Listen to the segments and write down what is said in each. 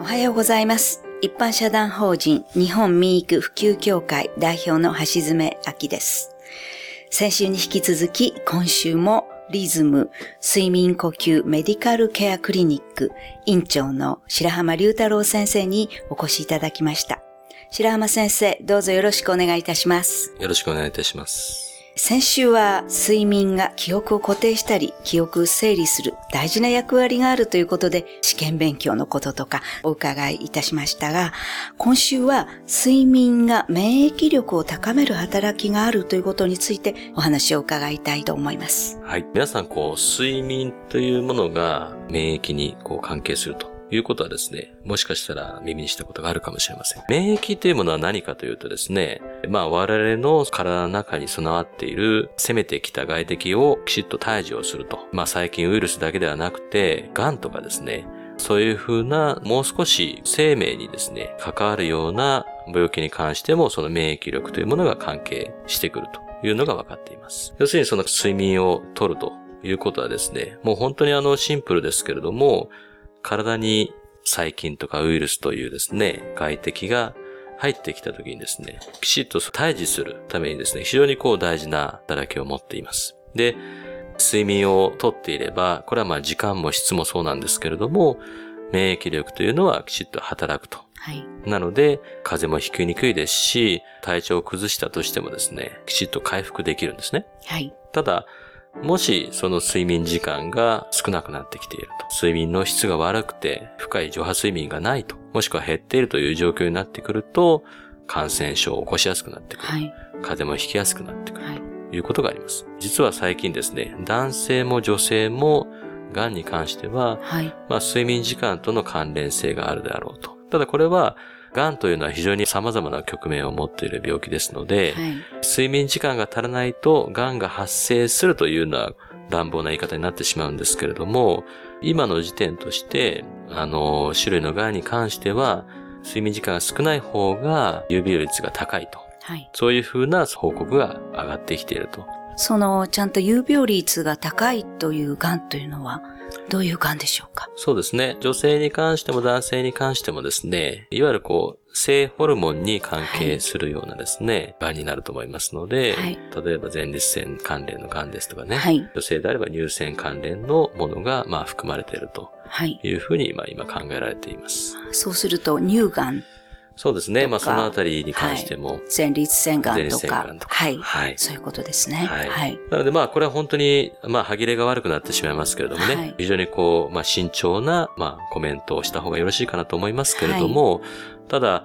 おはようございます。一般社団法人日本民育普及協会代表の橋爪明です。先週に引き続き今週もリズム睡眠呼吸メディカルケアクリニック院長の白浜隆太郎先生にお越しいただきました。白浜先生、どうぞよろしくお願いいたします。よろしくお願いいたします。先週は睡眠が記憶を固定したり、記憶を整理する大事な役割があるということで、試験勉強のこととかお伺いいたしましたが、今週は睡眠が免疫力を高める働きがあるということについてお話を伺いたいと思います。はい。皆さん、こう、睡眠というものが免疫にこう関係するとということはですね、もしかしたら耳にしたことがあるかもしれません。免疫というものは何かというとですね、まあ我々の体の中に備わっている攻めてきた外敵をきちっと退治をすると。まあ最近ウイルスだけではなくて、癌とかですね、そういうふうな、もう少し生命にですね、関わるような病気に関しても、その免疫力というものが関係してくるというのが分かっています。要するにその睡眠をとるということはですね、もう本当にあのシンプルですけれども、体に細菌とかウイルスというですね、外敵が入ってきた時にですね、きちっと退治するためにですね、非常にこう大事な働きを持っています。で、睡眠をとっていれば、これはまあ時間も質もそうなんですけれども、免疫力というのはきちっと働くと。はい。なので、風邪もひきにくいですし、体調を崩したとしてもですね、きちっと回復できるんですね。はい。ただ、もしその睡眠時間が少なくなってきていると、睡眠の質が悪くて深い上波睡眠がないと、もしくは減っているという状況になってくると、感染症を起こしやすくなってくる。はい。風邪もひきやすくなってくる。はい。ということがあります。実は最近ですね、男性も女性も癌に関しては、はい。まあ睡眠時間との関連性があるであろうと。ただこれは、癌というのは非常に様々な局面を持っている病気ですので、はい。睡眠時間が足らないと癌が発生するというのは乱暴な言い方になってしまうんですけれども、今の時点として、あの、種類の癌に関しては、睡眠時間が少ない方が有病率が高いと。はい。そういうふうな報告が上がってきていると。その、ちゃんと有病率が高いという癌というのは、どういう癌でしょうか？そうですね。女性に関しても男性に関してもですね、いわゆるこう、性ホルモンに関係するようなですね、癌になると思いますので、はい例えば前立腺関連の癌ですとかね、はい。女性であれば乳腺関連のものが、まあ、含まれているとはい。いうふうに、まあ、今考えられています。そうすると、乳がん、そうですね。まあ、そのあたりに関しても、前立腺がんとか。と、か。はい。はい。そういうことですね。はい。はい。なのでまあこれは本当に、まあ歯切れが悪くなってしまいますけれどもね、はい。非常にこう、まあ慎重な、まあコメントをした方がよろしいかなと思いますけれども、ただ、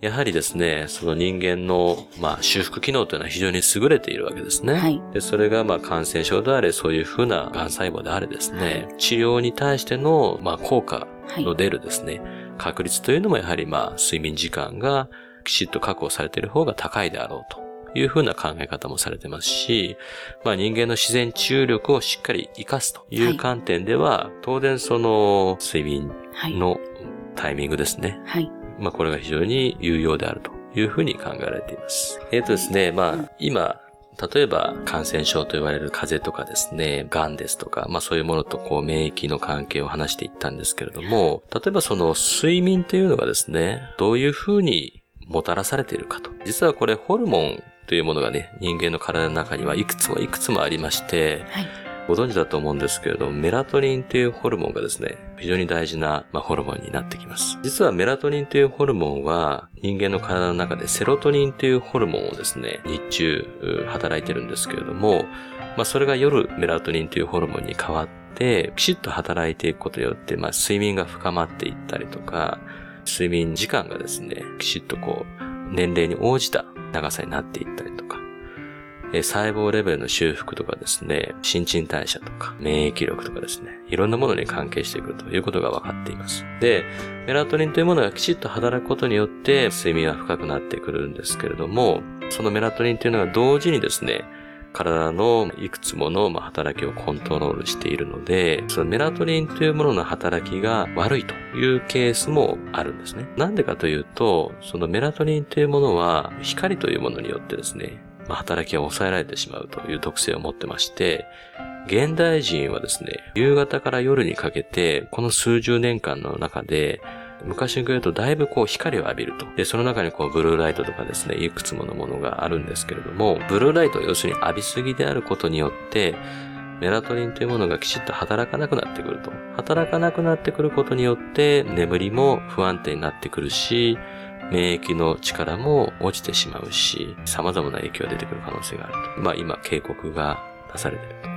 やはりですね、その人間の、まあ修復機能というのは非常に優れているわけですね。はい。で、それがまあ感染症であれ、そういうふうな癌細胞であれですね、治療に対しての、まあ効果はい。の出るですね、確率というのもやはりまあ睡眠時間がきちっと確保されている方が高いであろうというふうな考え方もされてますし、まあ人間の自然治癒力をしっかり活かすという観点では、当然その睡眠はい。のタイミングですね。はい。まあこれが非常に有用であるというふうに考えられています。えっ、とですね、まあ今、例えば感染症と言われる風邪とかですね、癌ですとか、まあそういうものとこう免疫の関係を話していったんですけれども、例えばその睡眠というのがですね、どういうふうにもたらされているかと。実はこれホルモンというものがね、人間の体の中にはいくつもいくつもありまして、はい。ご存知だと思うんですけれども、メラトニンというホルモンがですね、非常に大事な、まあ、ホルモンになってきます。実はメラトニンというホルモンは、人間の体の中でセロトニンというホルモンをですね、日中働いてるんですけれども、まあ、それが夜メラトニンというホルモンに変わって、きちっと働いていくことによって、まあ、睡眠が深まっていったりとか、睡眠時間がですね、きちっとこう、年齢に応じた長さになっていったりとか、え細胞レベルの修復とかですね、新陳代謝とか、免疫力とかですね、いろんなものに関係してくるということが分かっています。で、メラトニンというものがきちっと働くことによって、睡眠は深くなってくるんですけれども、そのメラトニンというのが同時にですね、体のいくつもの働きをコントロールしているので、そのメラトニンというものの働きが悪いというケースもあるんですね。なんでかというと、そのメラトニンというものは光というものによってですね、まあ、働きが抑えられてしまうという特性を持ってまして、現代人はですね、夕方から夜にかけて、この数十年間の中で、昔に比べるとだいぶこう光を浴びると。で、その中にこうブルーライトとかですね、いくつものものがあるんですけれども、ブルーライト要するに浴びすぎであることによって、メラトニンというものがきちっと働かなくなってくると。働かなくなってくることによって眠りも不安定になってくるし、免疫の力も落ちてしまうし、様々な影響が出てくる可能性があると。まあ今警告が出されていると。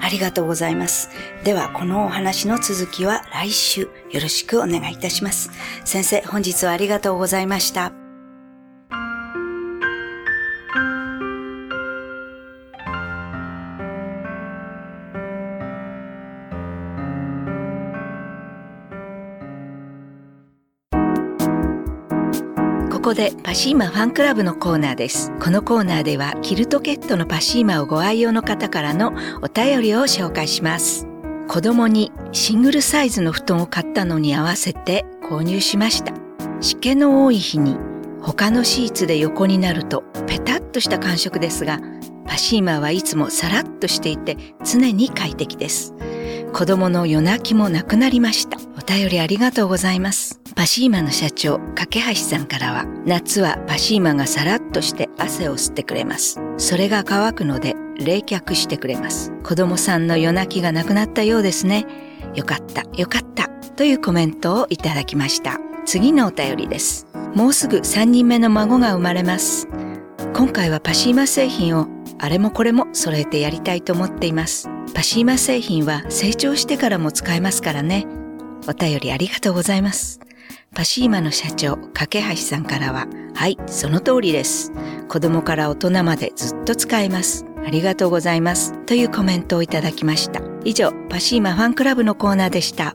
ありがとうございます。では、このお話の続きは来週よろしくお願いいたします。先生、本日はありがとうございました。ここでパシーマファンクラブのコーナーです。このコーナーではキルトケットのパシーマをご愛用の方からのお便りを紹介します。子供にシングルサイズの布団を買ったのに合わせて購入しました。湿気の多い日に他のシーツで横になるとペタッとした感触ですが、パシーマはいつもさらっとしていて常に快適です。子供の夜泣きもなくなりました。お便りありがとうございます。パシーマの社長、架橋さんからは、夏はパシーマがさらっとして汗を吸ってくれます。それが乾くので冷却してくれます。子供さんの夜泣きがなくなったようですね。よかった、よかった、というコメントをいただきました。次のお便りです。もうすぐ3人目の孫が生まれます。今回はパシーマ製品をあれもこれも揃えてやりたいと思っています。パシーマ製品は成長してからも使えますからね。お便りありがとうございます。パシーマの社長、架橋さんからは、はい、その通りです。子供から大人までずっと使えます。ありがとうございます。というコメントをいただきました。以上、パシーマファンクラブのコーナーでした。